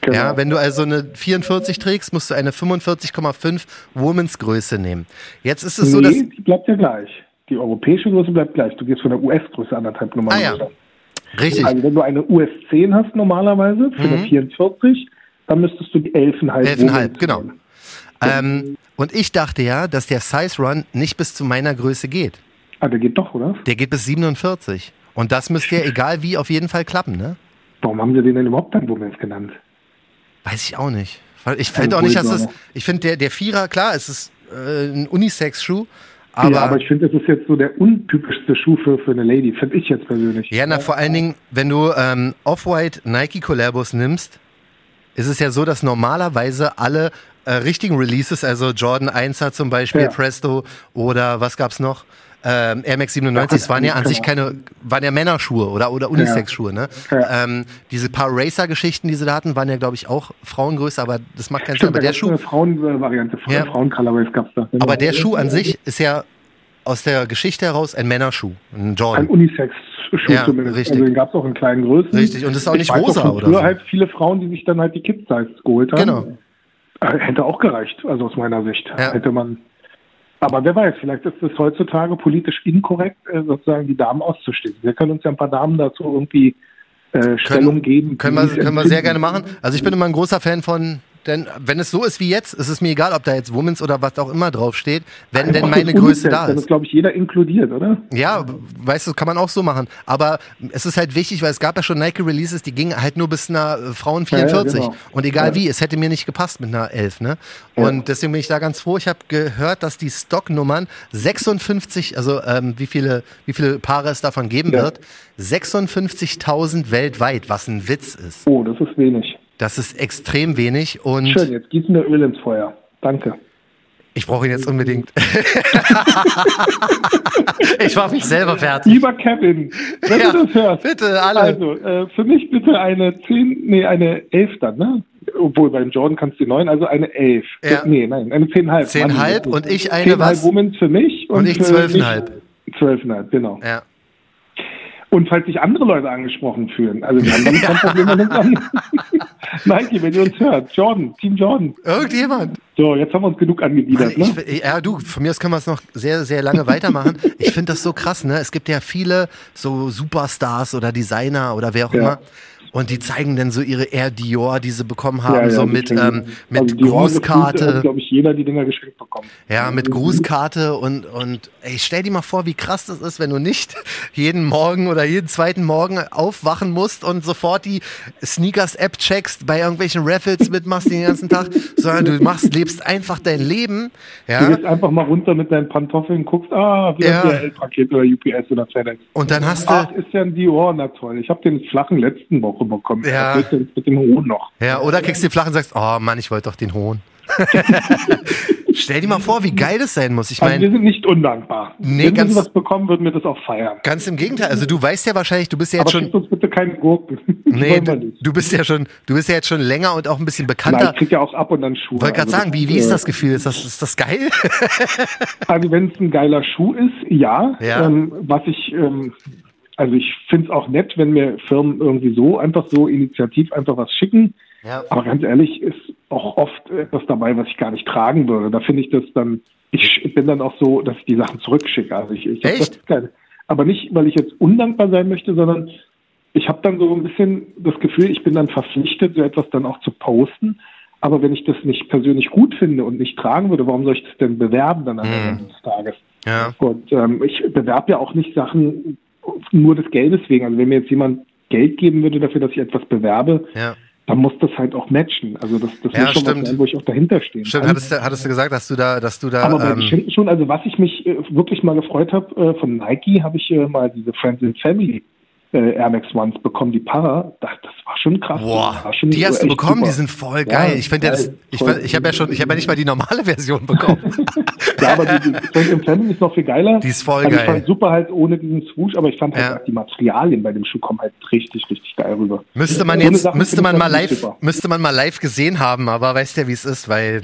Genau. Ja, wenn du also eine 44 trägst, musst du eine 45,5 Womans Größe nehmen. Jetzt ist es nee, so, dass die bleibt ja gleich. Die europäische Größe bleibt gleich. Du gehst von der US-Größe anderthalb Nummern ah, ja. runter. Richtig. Also wenn du eine US 10 hast normalerweise für mhm. eine 44, dann müsstest du die 11,5 11,5, genau. Nehmen. Ähm, und ich dachte ja, dass der Size Run nicht bis zu meiner Größe geht. Ah, der geht doch, oder? Der geht bis 47. Und das müsste ja [laughs] egal wie auf jeden Fall klappen, ne? Warum haben sie den denn überhaupt dann Womens genannt? Weiß ich auch nicht. Ich finde auch nicht, dass es. Ich finde, der, der Vierer, klar, es ist äh, ein Unisex-Schuh. Aber, ja, aber ich finde, das ist jetzt so der untypischste Schuh für, für eine Lady, finde ich jetzt persönlich. Ja, na, vor allen Dingen, wenn du ähm, Off-White Nike Collabos nimmst, ist es ja so, dass normalerweise alle äh, richtigen Releases, also Jordan 1er zum Beispiel, ja. Presto oder was gab's noch? Ähm, Air Max 97, es waren ja an sich keine, waren ja Männerschuhe oder, oder Unisex-Schuhe, ne? Ja. Ähm, diese paar Racer-Geschichten, die sie da hatten, waren ja, glaube ich, auch Frauengröße, aber das macht keinen Sinn. Aber der Schuh. Frauenvariante, ja. Frauen-Colorways gab's da. Aber der Schuh an sich ist ja aus der Geschichte heraus ein Männerschuh, ein Jordan. Ein Unisex-Schuh ja, zumindest. Richtig. Also den gab es auch in kleinen Größen. Richtig, und das ist auch nicht ich rosa oder so. halt viele Frauen, die sich dann halt die Kids-Size geholt haben. Genau. Hätte auch gereicht, also aus meiner Sicht. Ja. Hätte man. Aber wer weiß, vielleicht ist es heutzutage politisch inkorrekt, äh, sozusagen die Damen auszustehen. Wir können uns ja ein paar Damen dazu irgendwie äh, Stellung geben. Können wir, können wir sehr gerne machen. Also ich bin immer ein großer Fan von denn wenn es so ist wie jetzt, ist es mir egal, ob da jetzt Womens oder was auch immer draufsteht, wenn Einfach denn meine Größe da ist. Dann ist, glaube ich, jeder inkludiert, oder? Ja, weißt du, kann man auch so machen. Aber es ist halt wichtig, weil es gab ja schon Nike-Releases, die gingen halt nur bis einer äh, Frauen 44. Ja, ja, genau. Und egal ja. wie, es hätte mir nicht gepasst mit einer 11, ne? Und deswegen bin ich da ganz froh. Ich habe gehört, dass die Stocknummern 56, also ähm, wie viele, wie viele Paare es davon geben wird, 56.000 weltweit, was ein Witz ist. Oh, das ist wenig. Das ist extrem wenig und. Schön, jetzt gießen wir Öl ins Feuer. Danke. Ich brauche ihn jetzt unbedingt. [laughs] ich mache mich selber fertig. Lieber Kevin, wenn ja, du das hörst. Bitte, alle. Also, äh, für mich bitte eine 10, nee, eine 11 dann, ne? Obwohl beim Jordan kannst du 9, also eine 11. Ja. Nee, nein, eine 10,5. 10,5 und ich eine 10 was? 10,5 Womens für mich. Und, und ich 12,5. 12,5, genau. Ja. Und falls sich andere Leute angesprochen fühlen, also wir haben [laughs] damit kein Problem mit uns an. Nike, wenn ihr uns hört, Jordan, Team Jordan. Irgendjemand. So, jetzt haben wir uns genug angebiedert, Mann, ne? ich, ja, du, von mir aus können wir es noch sehr, sehr lange weitermachen. ich finde das so krass, ne? Es gibt ja viele so Superstars oder Designer oder wer auch Ja. immer. Und die zeigen dann so ihre Air Dior, die sie bekommen haben, Ja, ja, so mit, ähm, mit also Grußkarte. Hat, glaube ich, jeder die Dinger geschenkt bekommen. Ja, mit Grußkarte und, und ey, stell dir mal vor, wie krass das ist, wenn du nicht jeden Morgen oder jeden zweiten Morgen aufwachen musst und sofort die Sneakers-App checkst, bei irgendwelchen Raffles mitmachst den ganzen Tag, [laughs] sondern du machst, lebst einfach dein Leben. Du Ja, gehst einfach mal runter mit deinen Pantoffeln, guckst, ah, wieder Ja. ein DHL-Paket oder UPS oder FedEx. und dann hast du, Ach, ist ja ein Dior, na toll. Ich habe den flachen letzten Woche bekommen. Ja. Du mit dem hohen noch? ja, oder kriegst den flach und sagst, oh Mann, ich wollte doch den hohen. [laughs] stell dir mal vor, wie geil das sein muss. Ich Also wir meine, sind nicht undankbar. Nee, Wenn ganz- wir was bekommen, würden wir das auch feiern. ganz im Gegenteil. Also du weißt ja wahrscheinlich, du bist ja Aber jetzt schon, schickt uns bitte keine Gurken. [laughs] nee, du, du bist ja schon, du bist ja jetzt schon länger und auch ein bisschen Nein, bekannter. ich krieg ja auch ab und an Schuhe. Wollte gerade Also sagen, wie, wie ist äh, das Gefühl? Ist das, ist das geil? Also wenn es ein geiler Schuh ist, ja. Ja. Ähm, was ich, ähm, also ich finde es auch nett, wenn mir Firmen irgendwie so einfach so initiativ einfach was schicken. Ja. Aber ganz ehrlich, ist auch oft etwas dabei, was ich gar nicht tragen würde. Da finde ich das dann, ich bin dann auch so, dass ich die Sachen zurückschicke. Also ich, ich Echt? keine, aber nicht, weil ich jetzt undankbar sein möchte, sondern ich habe dann so ein bisschen das Gefühl, ich bin dann verpflichtet, so etwas dann auch zu posten. Aber wenn ich das nicht persönlich gut finde und nicht tragen würde, warum soll ich das denn bewerben dann am. Ende des Tages? Ja. Und ähm, ich bewerbe ja auch nicht Sachen nur des Geldes wegen. Also wenn mir jetzt jemand Geld geben würde dafür, dass ich etwas bewerbe, Ja. dann muss das halt auch matchen. Also das, das Ja, muss schon stimmt. was sein, wo ich auch dahinter stehen Stimmt, hattest du, hattest du gesagt, dass du da, dass du da, Aber bei ähm, schon, also was ich mich äh, wirklich mal gefreut habe, äh, von Nike habe ich äh, mal diese Friends and Family äh, Air Max Ones bekommen, die Para, das, das war schon krass. boah, schon die hast du bekommen, super. die sind voll Ja, geil. ich finde ja, das, ich, ich habe ja schon, ich habe ja nicht mal die normale Version bekommen. [laughs] Ja, aber die, die and Family ist noch viel geiler. Die ist voll also geil. Ich fand super halt ohne diesen Swoosh, aber ich fand halt Ja. die Materialien bei dem Schuh kommen halt richtig, richtig geil rüber. müsste man jetzt, Sachen müsste man ich mal live, super. müsste man mal live gesehen haben, aber weißt ja, wie es ist, weil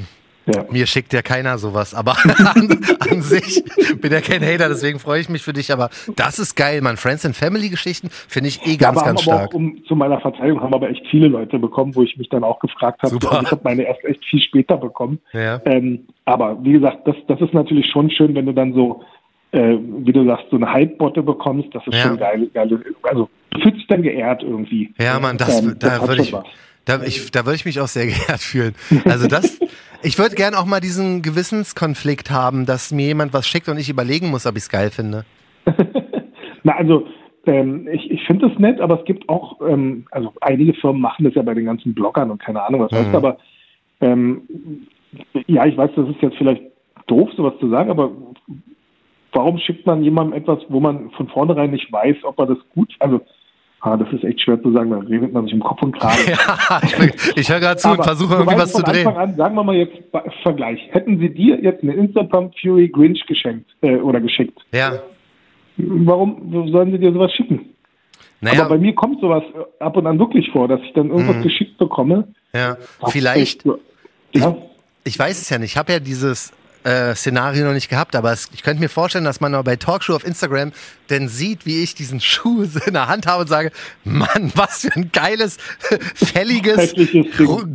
Ja. mir schickt ja keiner sowas. Aber [laughs] an, an sich bin ja kein Hater, deswegen freue ich mich für dich. Aber das ist geil, man. Friends and Family Geschichten finde ich eh ganz, aber ganz stark. auch, um, zu meiner Verteidigung haben aber echt viele Leute bekommen, wo ich mich dann auch gefragt habe. Super. Ich habe meine erst echt viel später bekommen. Ja. Ähm, aber wie gesagt, das, das ist natürlich schon schön, wenn du dann so, äh, wie du sagst, so eine Hype-Botte bekommst. Das ist schon geil, geil. Also du fühlst dich dann geehrt irgendwie. Ja, Mann, das, Ähm, da würde ich, was. Da, ich, da würde ich mich auch sehr [laughs] geehrt fühlen. Also das, ich würde gern auch mal diesen Gewissenskonflikt haben, dass mir jemand was schickt und ich überlegen muss, ob ich es geil finde. [laughs] Na, also ähm, ich, ich finde das nett, aber es gibt auch, ähm, also einige Firmen machen das ja bei den ganzen Bloggern und keine Ahnung was Mhm. heißt, aber ähm, ja, ich weiß, das ist jetzt vielleicht doof, sowas zu sagen, aber warum schickt man jemandem etwas, wo man von vornherein nicht weiß, ob er das gut, also ah, das ist echt schwer zu sagen, da redet man sich im Kopf und Kragen. [laughs] Ja, ich, ich höre gerade zu und versuche irgendwie was zu drehen. Anfang an, sagen wir mal jetzt Vergleich. Hätten sie dir jetzt eine Instapump Fury Grinch geschenkt äh, oder geschickt, Ja, warum sollen sie dir sowas schicken? naja, Aber bei mir kommt sowas äh, ab und an wirklich vor, dass ich dann irgendwas Mhm. geschickt bekomme. ja. Vielleicht, so- Ja, ich weiß es ja nicht, ich habe ja dieses äh, Szenario noch nicht gehabt, aber es, ich könnte mir vorstellen, dass man bei Talkshow auf Instagram dann sieht, wie ich diesen [laughs] Schuh in der Hand habe und sage, Mann, was für ein geiles, [laughs] fälliges,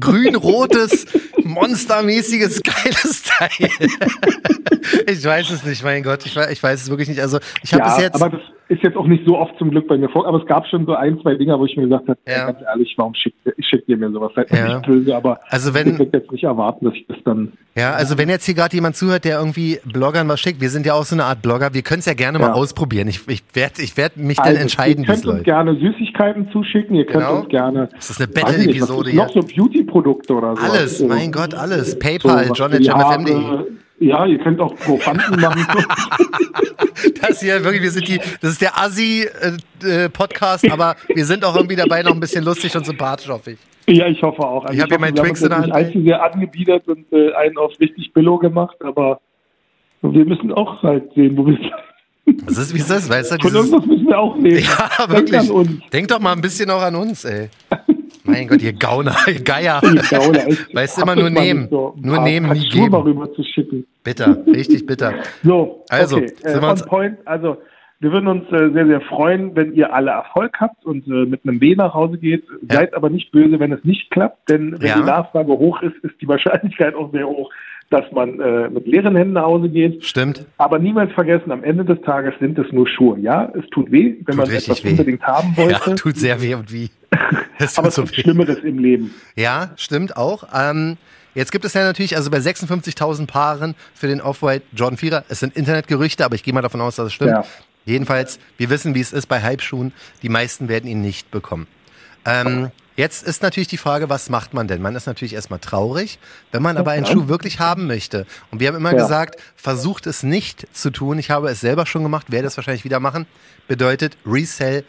grün-rotes, monstermäßiges, geiles Teil. [laughs] ich weiß es nicht, mein Gott, ich, ich weiß es wirklich nicht. Also ich habe ja bis jetzt... aber das ist jetzt auch nicht so oft zum Glück bei mir vor. Aber es gab schon so ein, zwei Dinger, wo ich mir gesagt habe, Ja. ganz ehrlich, warum schickt ich schick dir mir sowas? Seid Ja. nicht böse, aber Also wenn- ich würde jetzt nicht erwarten, dass ich das dann. Ja, also wenn jetzt hier gerade jemand zuhört, der irgendwie Bloggern was schickt, wir sind ja auch so eine Art Blogger, wir können es ja gerne mal Ja. ausprobieren. Ich, ich werde ich werd mich dann Also, entscheiden, ihr wie es könnt uns läuft. gerne Süßigkeiten zuschicken, ihr könnt Genau. uns gerne. Das ist eine Battle-Episode ist Noch hier. so Beauty-Produkte oder so. Alles, So- mein Gott, alles. so PayPal, was John für at die jamfm.de. Haare. Ja, ihr könnt auch GoFundMe machen. [laughs] Das hier wirklich, wir sind die, das ist der Assi-Podcast, aber wir sind auch irgendwie dabei noch ein bisschen lustig und sympathisch, hoffe ich. Ja, ich hoffe auch. Also Ich hab hier hoffe, meinen Twix in der Hand. allzu sehr angebiedert und äh, einen auf richtig Billo gemacht, aber wir müssen auch halt sehen, wo wir sind. Das ist, wie ist, weißt du? Von irgendwas müssen wir auch leben. ja, wirklich. uns. Denk doch mal ein bisschen auch an uns, ey. Mein Gott, ihr Gauner, ihr Geier. [laughs] Weißt du, immer nur das nehmen. So Nur nehmen, nie geben. rüber zu schicken. Bitter, richtig bitter. So, Also, okay. sind Äh, wir uns- point. Also Wir würden uns äh, sehr, sehr freuen, wenn ihr alle Erfolg habt und äh, mit einem B nach Hause geht. Ja. Seid aber nicht böse, wenn es nicht klappt, denn wenn Ja. die Nachfrage hoch ist, ist die [laughs] Wahrscheinlichkeit auch sehr hoch, dass man äh, mit leeren Händen nach Hause geht. Stimmt. Aber niemals vergessen, am Ende des Tages sind es nur Schuhe. Ja, es tut weh, wenn Tut man etwas weh. unbedingt haben Ja, wollte. [laughs] tut sehr weh und wie. [laughs] Es aber es so gibt weh. Schlimmeres im Leben. Ja, stimmt auch. Ähm, jetzt gibt es ja natürlich, also bei 56.000 Paaren für den Off-White Jordan 4er, es sind Internetgerüchte, aber ich gehe mal davon aus, dass es stimmt. Ja. Jedenfalls, wir wissen, wie es ist bei Hype-Schuhen. Die meisten werden ihn nicht bekommen. Ähm, jetzt ist natürlich die Frage, was macht man denn? Man ist natürlich erstmal traurig, wenn man aber einen. Schuh wirklich haben möchte. Und wir haben immer Ja. gesagt, versucht es nicht zu tun. Ich habe es selber schon gemacht, werde es wahrscheinlich wieder machen. Bedeutet Resell,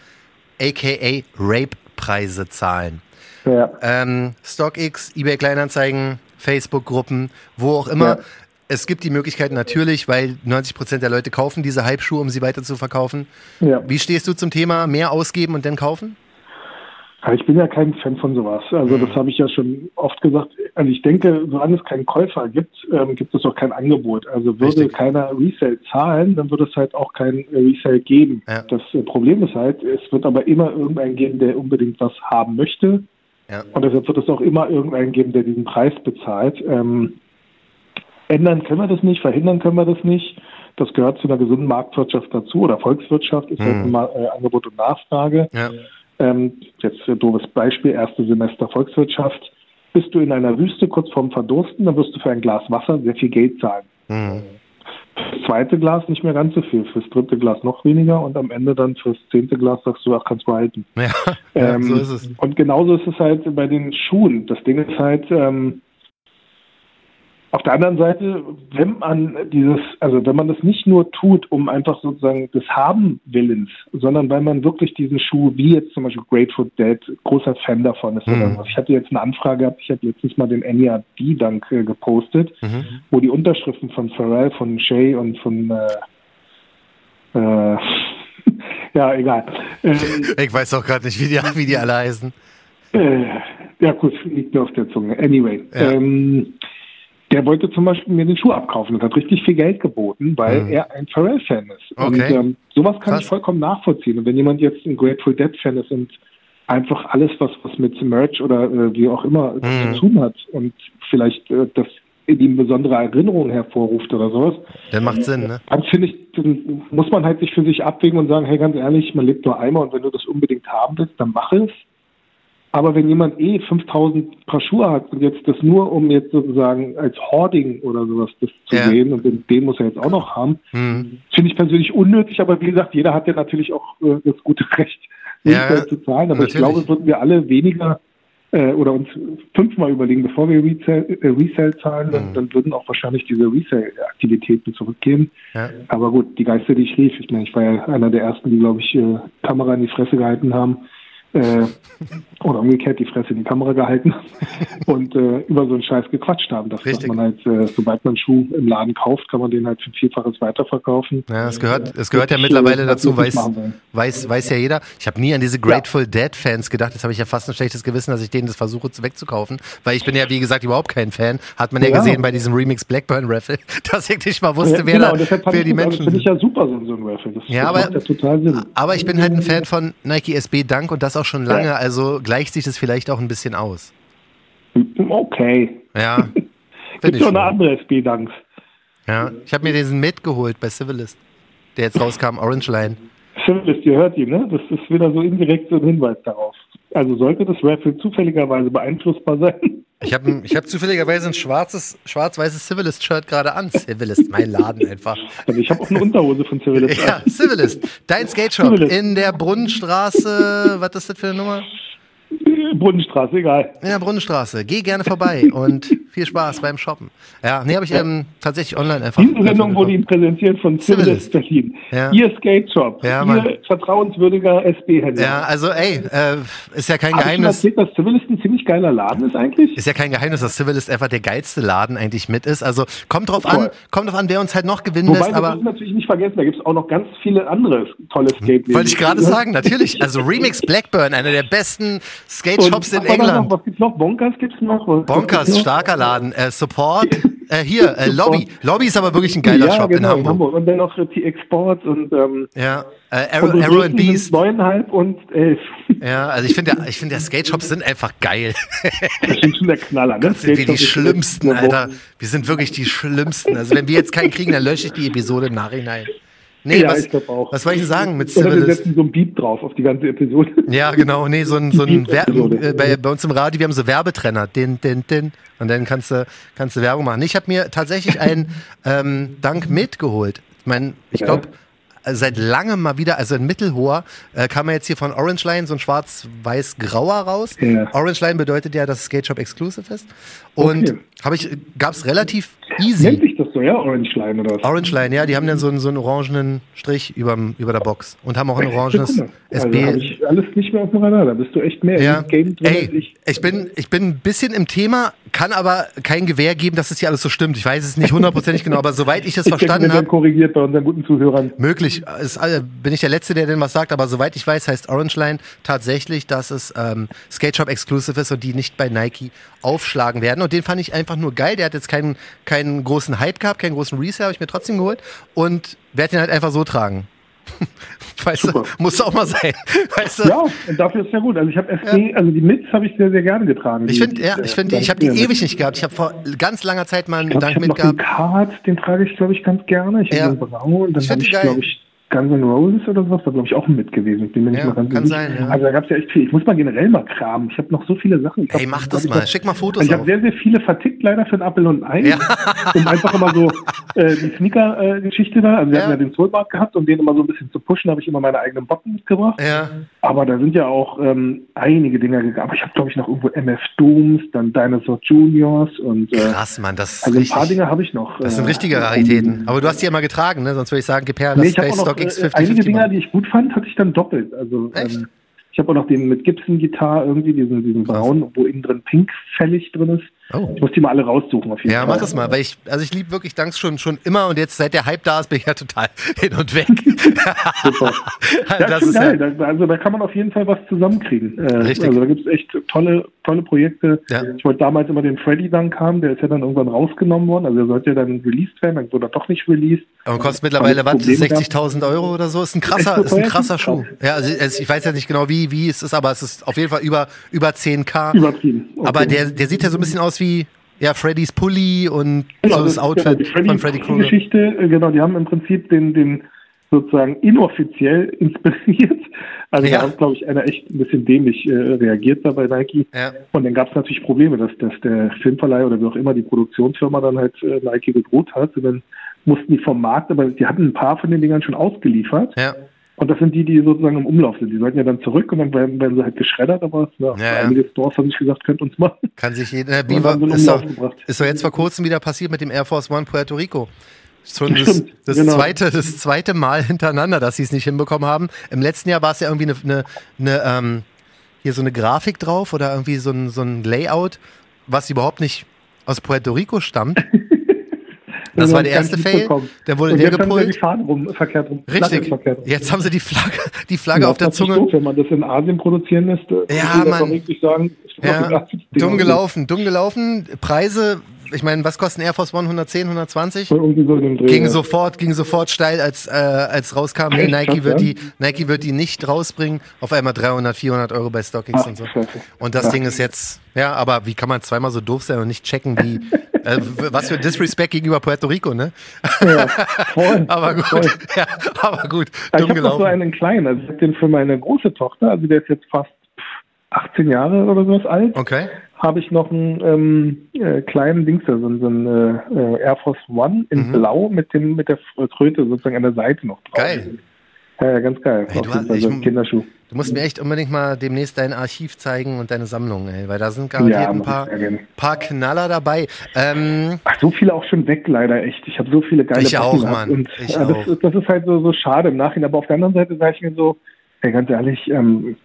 aka Rape-Preise zahlen Ja. ähm, StockX, eBay Kleinanzeigen, Facebook-Gruppen, wo auch immer. Ja. Es gibt die Möglichkeit natürlich, weil 90% der Leute kaufen diese Hype-Schuhe, um sie weiter zu verkaufen. ja. Wie stehst du zum Thema mehr ausgeben und dann kaufen? Ich bin ja kein Fan von sowas. Also das habe ich ja schon oft gesagt. Also ich denke, solange es keinen Käufer gibt, ähm, gibt es auch kein Angebot. Also würde Richtig. keiner Resale zahlen, dann würde es halt auch kein äh, Resale geben. Ja. Das äh, Problem ist halt, es wird aber immer irgendeinen geben, der unbedingt was haben möchte. Ja. Und deshalb wird es auch immer irgendeinen geben, der diesen Preis bezahlt. Ähm, ändern können wir das nicht, verhindern können wir das nicht. Das gehört zu einer gesunden Marktwirtschaft dazu oder Volkswirtschaft ist halt Mhm. immer äh, Angebot und Nachfrage. Ja. Ähm, jetzt ein doofes Beispiel, erste Semester Volkswirtschaft. Bist du in einer Wüste kurz vorm Verdursten, dann wirst du für ein Glas Wasser sehr viel Geld zahlen. Mhm. Fürs zweite Glas nicht mehr ganz so viel, fürs dritte Glas noch weniger und am Ende dann fürs zehnte Glas sagst du, ach, kannst du halten. Ja, [laughs] ja Ähm, so ist es. Und genauso ist es halt bei den Schuhen. Das Ding ist halt, ähm, auf der anderen Seite, wenn man dieses, also wenn man das nicht nur tut, um einfach sozusagen des Haben Willens, sondern weil man wirklich diesen Schuh, wie jetzt zum Beispiel Grateful Dead, großer Fan davon ist. Mhm. Ich hatte jetzt eine Anfrage gehabt, ich habe letztens mal den NERD-Dank äh, gepostet, Mhm. wo die Unterschriften von Pharrell, von Shay und von äh, äh, [laughs] ja, egal. Ähm, Ich weiß auch gerade nicht, wie die, wie die alle heißen. äh, ja gut, liegt mir auf der Zunge. Anyway, Ja. ähm, der wollte zum Beispiel mir den Schuh abkaufen und hat richtig viel Geld geboten, weil Mhm. er ein Pharrell-Fan ist. Und Okay. ähm, sowas kann Krass. ich vollkommen nachvollziehen. Und wenn jemand jetzt ein Grateful Dead-Fan ist und einfach alles, was, was mit Merch oder äh, wie auch immer Mhm. zu tun hat und vielleicht äh, das in ihm besondere Erinnerungen hervorruft oder sowas, Dann macht Sinn, ne? dann finde ich, dann muss man halt sich für sich abwägen und sagen, hey, ganz ehrlich, man lebt nur einmal und wenn du das unbedingt haben willst, dann mach es. Aber wenn jemand eh 5000 Paar Schuhe hat und jetzt das nur, um jetzt sozusagen als Hoarding oder sowas das zu Ja. sehen und den, muss er jetzt auch noch haben, Mhm. finde ich persönlich unnötig, aber wie gesagt, jeder hat ja natürlich auch äh, das gute [laughs] Recht, nicht Ja, zu zahlen. Aber ich natürlich. glaube, würden wir alle weniger äh, oder uns fünfmal überlegen, bevor wir Resale, äh, Resale zahlen, dann, Mhm. dann würden auch wahrscheinlich diese Resale-Aktivitäten zurückgehen. Ja. Aber gut, die Geister, die ich rief, ich meine, ich war ja einer der ersten, die, glaube ich, äh, Kamera in die Fresse gehalten haben. Äh, oder umgekehrt die Fresse in die Kamera gehalten [laughs] und äh, über so einen Scheiß gequatscht haben. Dass Richtig. man halt, äh, sobald man einen Schuh im Laden kauft, kann man den halt für ein Vielfaches weiterverkaufen. Ja, es gehört, es gehört ja mittlerweile äh, dazu, weiß, weiß, weiß ja jeder. Ich habe nie an diese Grateful Dead Fans gedacht. Jetzt habe ich ja fast ein schlechtes Gewissen, dass ich denen das versuche zu- wegzukaufen. Weil ich bin ja, wie gesagt, überhaupt kein Fan. Hat man ja, Ja. gesehen bei diesem Remix Blackburn Raffle, [laughs] dass ich nicht mal wusste, Ja, wer genau, da, wer die das- Menschen finde ich ja super, so, ein Raffle. Das, Ja, das aber- ja total Sinn. Aber ich bin halt ein Fan von Nike SB Dank und das auch schon lange, Ja. also gleicht sich das vielleicht auch ein bisschen aus. Okay. Ja. [laughs] Gibt noch eine andere SB-Danks? Ja. Ich habe mir diesen mitgeholt bei Civilist, der jetzt rauskam, Orange Line. Civilist, ihr hört ihn, ne? Das ist wieder so indirekt so ein Hinweis darauf. Also sollte das Raffle zufälligerweise beeinflussbar sein? Ich habe ich hab zufälligerweise ein schwarzes, schwarz-weißes Civilist-Shirt gerade an. Civilist, mein Laden einfach. Also ich habe auch eine Unterhose von Civilist. Ja, Civilist, dein Skate Shop in der Brunnenstraße. Was ist das für eine Nummer? Brunnenstraße, egal. In der Brunnenstraße. Geh gerne vorbei [laughs] und viel Spaß beim Shoppen. Ja, nee, habe ich ähm, tatsächlich online einfach. Diese Sendung wurde Ihnen präsentiert von Civilist. Berlin. Ja. Ihr Skate Shop. Ja, Ihr Mann. vertrauenswürdiger SB-Händler. Ja, also ey, äh, ist ja kein Hab ich Geheimnis. erzählt, dass Civilist ein ziemlich geiler Laden ist eigentlich? Ist ja kein Geheimnis, dass Civilist einfach der geilste Laden eigentlich mit ist. Also kommt drauf Toll. an, kommt drauf an, wer uns halt noch gewinnen Wobei, lässt. wir Aber dürfen natürlich nicht vergessen, da gibt es auch noch ganz viele andere tolle skate wollte ich gerade sagen, natürlich. Also Remix Blackburn, einer der besten Skate Shops in England. Noch, was gibt's noch? Bonkers gibt's noch? Was- Bonkers, gibt's noch? starker Laden. Äh, Support, [laughs] Äh, hier, äh, Lobby. Lobby ist aber wirklich ein geiler ja, Shop genau, in Hamburg. Hamburg. Und dann noch TX Sports und ähm, Ja, äh, Arrow, unsere Arrow and Beast. Neuneinhalb und elf. [laughs] Ja, also ich finde, ich finde, der Skate-Shops sind einfach geil. Das sind schon der Knaller, [laughs] ne? Das sind wir die Schlimmsten, Alter. Wir sind wirklich die Schlimmsten. Also wenn wir jetzt keinen kriegen, dann lösche ich die Episode im Nachhinein. Nee, Ja, was, ich glaub auch. was wollte ich sagen mit Oder wir Civilist? setzen so ein Beat drauf auf die ganze Episode. Ja, genau, nee, so ein, so ein äh, bei, bei uns im Radio, wir haben so Werbetrenner, din, din, din, und dann kannst du, kannst du Werbung machen. Ich habe mir tatsächlich einen [laughs] ähm, Dank mitgeholt. Ich meine, ich Ja. glaube, seit langem mal wieder, also ein mittelhoher, äh, kam er jetzt hier von Orange Line, so ein schwarz-weiß-grauer raus. Ja. Orange Line bedeutet ja, dass es Skate Shop Exclusive ist. Und Okay. habe ich, gab's relativ Nennt easy. sich das so, ja? Orange Line oder was? Orange Line, ja, die haben dann so einen, so einen orangenen Strich überm, über der Box und haben auch ein orangenes Also SB. habe ich alles nicht mehr auf dem Radar. Da bist du echt mehr Ja. im Game drin Ey, ich. ich bin, ich bin ein bisschen im Thema, kann aber kein Gewähr geben, dass es hier alles so stimmt. Ich weiß es nicht hundertprozentig genau, aber soweit ich es Ich verstanden habe, korrigiert bei unseren guten Zuhörern. möglich, ist, äh, bin ich der Letzte, der denn was sagt, aber soweit ich weiß, heißt Orange Line tatsächlich, dass es ähm, Skate Shop Exclusive ist und die nicht bei Nike aufschlagen werden. Und den fand ich einfach nur geil. Der hat jetzt keinen, keinen großen Hype gehabt, keinen großen Resale, habe ich mir trotzdem geholt und werde den halt einfach so tragen. [laughs] weißt du, Super. muss auch mal sein. [laughs] Weißt du? Ja, und dafür ist ja gut. Also ich habe SD, also die Mids habe ich sehr, sehr gerne getragen. Ich finde, ja, ich finde, ich habe die ja, ewig nicht gehabt. Ich habe vor ganz langer Zeit mal einen Ich, glaub, ich Dank habe noch einen mitgehabt. Card, den trage ich, glaube ich, ganz gerne. Ich Ja. habe einen braun, dann Ich find habe ich, geil. glaube ich, Guns N' Roses oder sowas, da glaube ich auch mit gewesen. Bin mir nicht ja, ganz kann sein, ja. Also da gab es ja echt viel. Ich muss mal generell mal kramen. Ich habe noch so viele Sachen. Ich glaub, hey, mach das mal. Hab, Schick mal Fotos. Also ich habe sehr, sehr viele vertickt leider für ein Apple und ein Ei. Ja. [laughs] Um einfach immer so äh, die Sneaker-Geschichte da. Also wir ja. hatten ja den Zollbart gehabt, um den immer so ein bisschen zu pushen, habe ich immer meine eigenen Bocken mitgebracht. Ja. Aber da sind ja auch ähm, einige Dinger gegangen. Aber ich habe, glaube ich, noch irgendwo MF Dooms, dann Dinosaur Juniors und äh, Krass, Mann, das Also ein richtig, paar Dinge habe ich noch. Das sind äh, richtige Raritäten. Aber du hast die ja mal getragen, ne? Sonst würde ich sagen, Geperl, das nee, Space Stock äh, X50 einige Dinger, die ich gut fand, hatte ich dann doppelt. Also ähm, ich habe auch noch den mit Gibson-Gitarre irgendwie, diesen, diesen braunen, wo innen drin pink fällig drin ist. Oh. Ich muss die mal alle raussuchen auf jeden Ja, Fall. mach das mal, weil ich, also ich liebe wirklich Danks schon, schon immer und jetzt seit der Hype da ist, bin ich ja total [laughs] hin und weg. [laughs] Super. [laughs] Ja, das das ist geil. ja, also da kann man auf jeden Fall was zusammenkriegen. Äh, Richtig. Also da gibt es echt tolle, tolle Projekte. Ja. Ich wollte damals immer den Freddy Dank haben, der ist ja dann irgendwann rausgenommen worden. Also der sollte ja dann released werden, dann wurde er doch nicht released. und kostet mittlerweile Aber was, das Problem gab- 60.000 Euro oder so? Ist ein krasser, so ist ein krasser Schuh. Ja, also ich weiß ja nicht genau wie, wie es ist, aber es ist auf jeden Fall über, über 10k. Übertrieben. Okay. Aber der, der sieht ja so ein bisschen aus wie, ja, Freddys Pulli und Genau, so das Outfit genau, die Freddy, von Freddy Krueger. Geschichte, äh, genau, die haben im Prinzip den, den sozusagen inoffiziell [laughs] inspiriert. Also Ja. da hat, glaube ich, einer echt ein bisschen dämlich äh, reagiert da bei Nike. Ja. Und dann gab es natürlich Probleme, dass, dass der Filmverleih oder wie auch immer die Produktionsfirma dann halt äh, Nike gedroht hat. Und dann mussten die vom Markt, aber die hatten ein paar von den Dingern schon ausgeliefert. Ja. Und das sind die, die sozusagen im Umlauf sind. Die sollten ja dann zurück und dann werden, werden sie halt geschreddert. Aber ja, Ja, ja. einige Stores haben sich gesagt, könnt uns machen. Kann sich jeder. Äh, in ist, doch, ist doch jetzt vor kurzem wieder passiert mit dem Air Force One Puerto Rico. Schon das, das, genau. zweite, das zweite Mal hintereinander, dass sie es nicht hinbekommen haben. Im letzten Jahr war es ja irgendwie eine, eine, eine ähm, hier so eine Grafik drauf oder irgendwie so ein, so ein Layout, was überhaupt nicht aus Puerto Rico stammt. [laughs] Das war der erste Fail. Dann wurde und der jetzt haben sie gepult. die Fahne rum, verkehrt rum. Richtig. Verkehrt rum. Jetzt haben sie die Flagge, die Flagge auf der das ist Zunge. Doof, wenn man das in Asien produzieren lässt. Ja, wirklich sagen, Ja, dumm gelaufen, dumm gelaufen. Preise, ich meine, was kosten Air Force One? 110, 120? sind. Irgendwie so Dreh, Ging ja. sofort, ging sofort steil, als, äh, als rauskam, Echt? Nike Krass, wird ja? die, Nike wird die nicht rausbringen. Auf einmal 300, 400 Euro bei StockX Ach, und so. Scheiße. Und das Ja. Ding ist jetzt, ja, aber wie kann man zweimal so doof sein und nicht checken, wie, [laughs] äh, was für Disrespect gegenüber Puerto Rico, ne? Ja, voll, [laughs] Aber voll. gut, [laughs] ja, aber gut, Ja, ich habe noch so einen kleinen, also ich habe den für meine große Tochter, also der ist jetzt fast 18 Jahre oder sowas alt, Okay, habe ich noch einen ähm, äh, kleinen Dings, so, so einen äh, Air Force One in Mhm. Blau mit dem mit der Kröte sozusagen an der Seite noch drauf. geil. Ja, ja, ganz geil. Hey, du hast- ich- ein Kinderschuh. Du musst mir echt unbedingt mal demnächst dein Archiv zeigen und deine Sammlung, ey, weil da sind garantiert ein mach paar, paar Knaller dabei. Ähm, Ach, so viele auch schon weg, leider echt. Ich habe so viele geile Ich Platten auch. Mann. Und Ich äh, das, auch. das ist halt so, so schade im Nachhinein. Aber auf der anderen Seite sage ich mir so, ey, ganz ehrlich, ähm,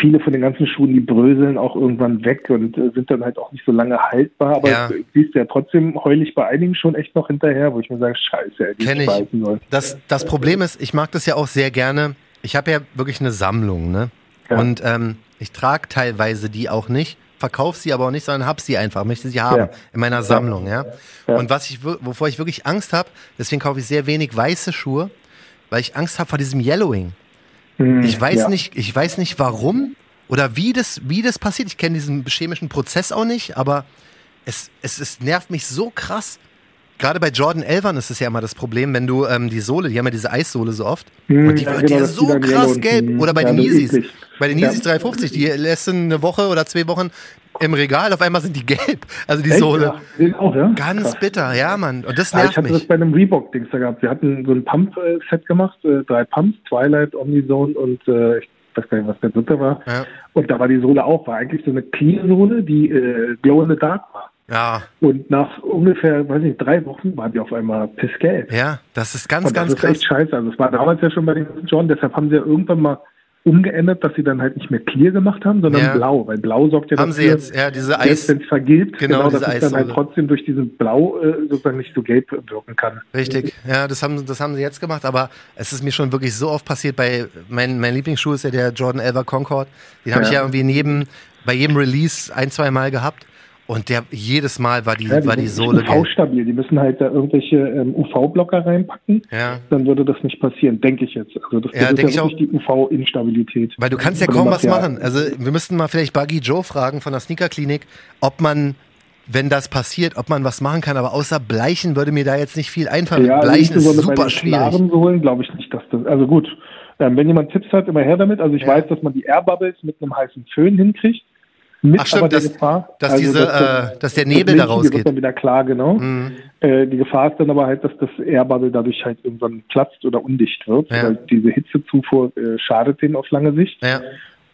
viele von den ganzen Schuhen, die bröseln auch irgendwann weg und äh, sind dann halt auch nicht so lange haltbar. Aber Ja. du siehst ja trotzdem heul ich bei einigen schon echt noch hinterher, wo ich mir sage, scheiße, ey, die Kenn ich soll. Das, das Problem ist, ich mag das ja auch sehr gerne. Ich habe ja wirklich eine Sammlung, ne? Ja. Und ähm, ich trage teilweise die auch nicht, verkaufe sie aber auch nicht, sondern hab sie einfach, möchte sie haben Ja. in meiner Sammlung, ja. Ja. Und was ich, wovor ich wirklich Angst habe, deswegen kaufe ich sehr wenig weiße Schuhe, weil ich Angst habe vor diesem Yellowing. Hm, Ich weiß ja. nicht, ich weiß nicht warum oder wie das, wie das passiert. Ich kenne diesen chemischen Prozess auch nicht, aber es, es, es nervt mich so krass. Gerade bei Jordan Elvern ist es ja immer das Problem, wenn du ähm, die Sohle, die haben ja diese Eissohle so oft, Hm, und die ja, wird genau, ja die so krass gelb. Oder bei ja, den das Yeezys. Bei den Ja. Yeezys 350, die lässt du eine Woche oder zwei Wochen im Regal, auf einmal sind die gelb. Also die Echt? Sohle. Ja, auch, ja? Ganz Krass. bitter, ja, Mann. Und das Ja, ich nervt hatte das mich. bei einem Reebok-Dings da gehabt. Wir hatten so ein Pump-Set gemacht, äh, drei Pumps, Twilight, Omnizone und äh, ich weiß gar nicht, was der dritte war. Ja. Und da war die Sohle auch, war eigentlich so eine Clear-Sohle, die äh, Glow in the Dark war. Ja, Und nach ungefähr, weiß nicht, drei Wochen war die auf einmal pissgelb. ja, das ist ganz, Und das ganz ist krass. echt scheiße. Also es war damals ja schon bei den John, deshalb haben sie ja irgendwann mal umgeändert, dass sie dann halt nicht mehr clear gemacht haben, sondern Ja. blau, weil blau sorgt ja Haben dafür, sie jetzt, ja, diese selbst Eis. wenn es vergilbt, Genau, genau, dass es dann halt trotzdem durch diesen Blau äh, sozusagen nicht so gelb wirken kann. Richtig, ja, das haben, das haben sie jetzt gemacht, aber es ist mir schon wirklich so oft passiert bei, mein, mein Lieblingsschuh ist ja der Jordan Elva Concord. Den habe ich Ja. ja irgendwie neben, bei jedem Release ein, zwei Mal gehabt und der, jedes Mal war die, Ja, war die Sohle gelb. UV-stabil. Die müssen halt da irgendwelche ähm, UV-Blocker reinpacken. Ja. Dann würde das nicht passieren, denke ich jetzt. Also das, Ja, ist denk ich ja wirklich die UV-Instabilität. Weil du kannst ja kaum was machen. Also wir müssten mal vielleicht Buggy Joe fragen von der Sneaker-Klinik, ob man, wenn das passiert, ob man was machen kann. Aber außer Bleichen würde mir da jetzt nicht viel einfallen. Ja, Bleichen ist super schwierig. Sohlen glaube ich nicht, dass das. Also gut, ähm, wenn jemand Tipps hat, immer her damit. Also ich Ja. weiß, dass man die Air Bubbles mit einem heißen Föhn hinkriegt. Mit Ach stimmt, dass- Gefahr, dass also diese, das- äh, dass der das Nebel da Milchige rausgeht. wird dann wieder klar, genau. Mhm. Äh, die Gefahr ist dann aber halt, dass das Air Bubble dadurch halt irgendwann platzt oder undicht wird. Ja. Weil diese Hitzezufuhr äh, schadet denen auf lange Sicht. Ja,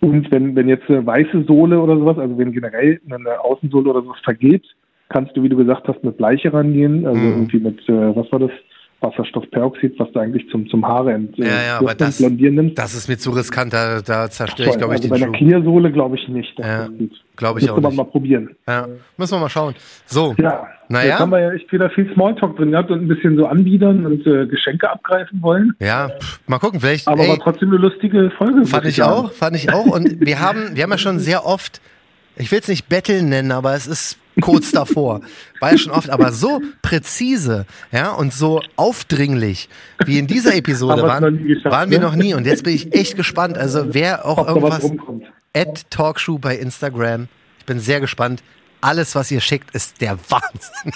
Und wenn, wenn jetzt eine weiße Sohle oder sowas, also wenn generell eine Außensohle oder sowas vergeht, kannst du, wie du gesagt hast, mit Bleiche rangehen, also Mhm. irgendwie mit, äh, was war das? Wasserstoffperoxid, was du eigentlich zum, zum Haare ent, Ja, ja, aber das- blondieren nimmst. das ist mir zu riskant, da, da zerstöre ich, glaube ich, also bei den einer Schuh. Clear-Sohle glaube ich nicht. Ja, glaube ich auch man nicht. mal probieren. Ja, müssen wir mal schauen. So, Ja, Naja. jetzt haben wir ja echt wieder viel Smalltalk drin gehabt und ein bisschen so anbiedern und äh, Geschenke abgreifen wollen. ja, pff, mal gucken, vielleicht, Aber ey, war trotzdem eine lustige Folge. fand ich auch, fand ich auch. Und wir haben, wir haben ja schon sehr oft, ich will es nicht betteln nennen, aber es ist kurz davor. War ja schon oft, aber so präzise, ja, und so aufdringlich wie in dieser Episode waren, geschafft, waren wir ne? noch nie. Und jetzt bin ich echt gespannt. Also wer auch Ob irgendwas, at Talkshow bei Instagram. Ich bin sehr gespannt. Alles, was ihr schickt, ist der Wahnsinn.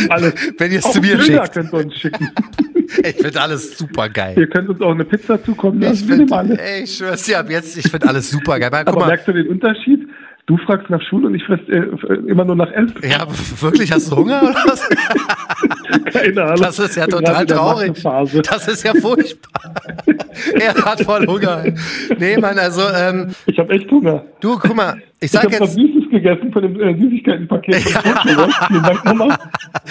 [laughs] Alles. Wenn ihr es zu mir Bilder schickt. könnt ihr uns schicken. [laughs] Ich finde alles super geil. Ihr könnt uns auch eine Pizza zukommen Ich lassen. Nehmen find, alles. ey, ich schwör's dir ab jetzt, ich finde alles super geil. Guck Aber merkst du den Unterschied? Du fragst nach Schule und ich fress äh, immer nur nach Essen. ja, wirklich, hast du Hunger oder was? [laughs] Keine Ahnung. Das ist ja total traurig. Das ist ja furchtbar. er hat voll Hunger. Nee, Mann, also, ähm, Ich habe echt Hunger. du, guck mal, ich Ich habe jetzt, Süßes gegessen von dem äh, Süßigkeitenpaket. Vielen Dank nochmal.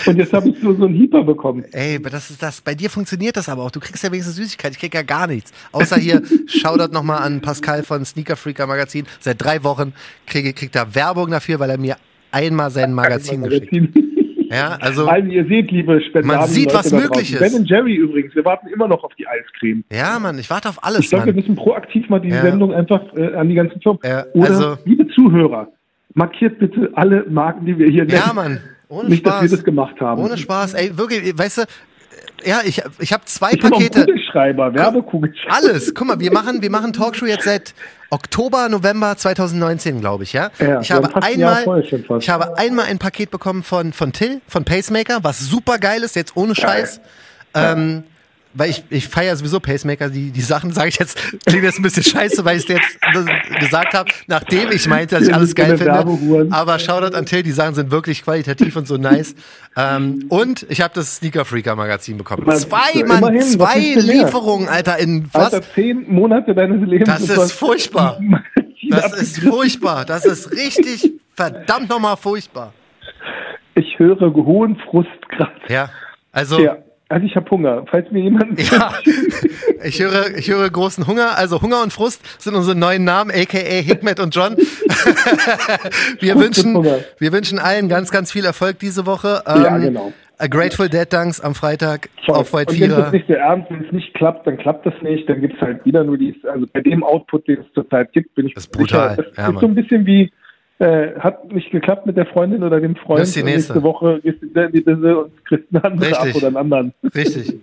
Und jetzt habe ich so, so einen Hieper bekommen. ey, aber das ist das, bei dir funktioniert das aber auch. Du kriegst ja wenigstens Süßigkeit, ich krieg ja gar nichts. Außer hier, [laughs] Shoutout nochmal an Pascal von Sneaker Freaker Magazin. Seit drei Wochen kriege, kriegt er Werbung dafür, weil er mir einmal sein Magazin geschickt hat. Magazin. Ja, also, Also ihr seht, liebe Spenden. Man sieht, was möglich ist. Ben und Jerry übrigens, wir warten immer noch auf die Eiscreme. ja, Mann, ich warte auf alles, Ich glaube, wir müssen proaktiv mal diese Ja. Sendung einfach äh, an die ganzen Firmen. Ja, Oder, also- liebe Zuhörer, markiert bitte alle Marken, die wir hier nennen. Ja, Mann, ohne Nicht, dass wir Spaß. das gemacht haben. Ohne Spaß, ey, wirklich, weißt du, ja, ich, ich habe zwei Ich Pakete. Kugelschreiber, Werbekugelschreiber. Alles. Guck mal, wir machen, wir machen Talkshow jetzt seit Oktober, November 2019, glaube ich, ja. Ja, ich habe ein einmal, ich habe einmal ein Paket bekommen von von Till, von Pacemaker, was super geil ist, jetzt ohne Scheiß. Ähm, weil ich, ich feiere sowieso Pacemaker, die, die Sachen sage ich jetzt, klingt jetzt ein bisschen scheiße, weil ich es jetzt gesagt habe, nachdem ich meinte, dass ich alles geil finde. Aber Shoutout an Till, die Sachen sind wirklich qualitativ und so nice. Ähm, und ich habe das Sneaker Freaker Magazin bekommen. Zwei, Mann, immerhin, zwei? Lieferungen, Alter, in was? Alter, zehn Monate deines Lebens. Das ist furchtbar. [laughs] Das ist furchtbar. Das ist richtig verdammt nochmal furchtbar. Ich höre hohen Frust gerade. Ja, also Ja, also ich habe Hunger. Falls mir jemand... ja, [laughs] ich höre, ich höre großen Hunger. Also Hunger und Frust sind unsere neuen Namen, aka Hikmet und John. [laughs] wir wünschen, wir wünschen allen ganz, ganz viel Erfolg diese Woche. Ja, Ähm, genau. A Grateful Dead Dunks am Freitag Voll. auf White und wenn es nicht der Ernst, wenn es nicht klappt, dann klappt das nicht. Dann gibt es halt wieder nur die, also bei dem Output, den es zurzeit gibt, bin ich Das ist brutal. sicher, das Ja, ist Mann. so ein bisschen wie, äh, hat nicht geklappt mit der Freundin oder dem Freund. Das ist die nächste. nächste Woche gehst du in die Disse und kriegst eine andere Richtig. ab oder einen anderen. Richtig.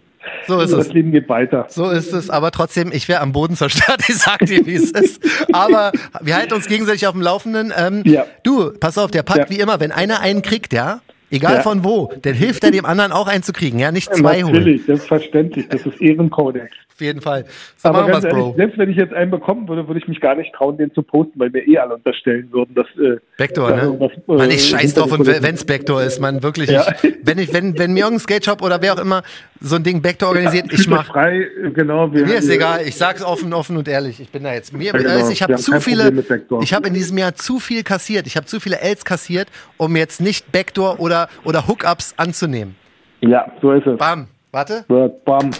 So ist Also es. das Leben geht weiter. So ist es, aber trotzdem, ich wäre am Boden zerstört, [laughs] ich sag dir, wie es ist. Aber wir halten uns gegenseitig auf dem Laufenden. Ähm, Ja. Du, pass auf, der packt Ja. wie immer, wenn einer einen kriegt, ja, egal Ja. von wo, dann hilft er dem anderen auch einen zu kriegen, ja, nicht zwei holen. Natürlich, selbstverständlich. Das ist Ehrenkodex. Auf jeden Fall. So Aber ganz ehrlich, Bro. selbst wenn ich jetzt einen bekommen würde, würde ich mich gar nicht trauen, den zu posten, weil mir eh alle unterstellen würden, dass äh, Backdoor, ne? irgendwas, äh, Mann, ich scheiß drauf und Kulissen- wenn's Backdoor ist, man wirklich. Ja. Ich, wenn ich, wenn, wenn mir irgendein Skate Shop oder wer auch immer so ein Ding Backdoor organisiert, ich Fühlt euch mach. frei, genau. Wir, Mir ist egal, ich sag's offen, offen und ehrlich. Ich bin da jetzt. Mir, Ja, genau. ich habe zu viele, ich habe in diesem Jahr zu viel kassiert. Ich habe zu viele Ls kassiert, um jetzt nicht Backdoor oder oder Hookups anzunehmen. Ja, so ist es. Bam, warte. Bam.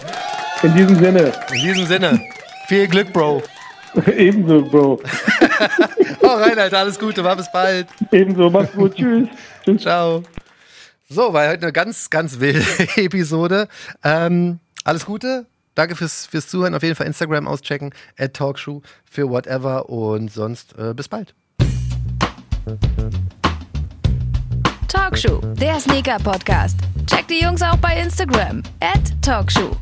In diesem Sinne, In diesem Sinne, viel Glück, Bro. [laughs] ebenso, Bro. Hau rein, Alter, alles Gute, war bis bald. Ebenso, mach's gut. Tschüss. [laughs] Tschüss. Ciao. So, war heute eine ganz, ganz wilde [laughs] Episode. Ähm, alles Gute. Danke fürs, fürs Zuhören. Auf jeden Fall Instagram auschecken. At Talkshow für whatever. Und sonst äh, bis bald. Talkshow, der Sneaker-Podcast. Checkt die Jungs auch bei Instagram. At Talkshow.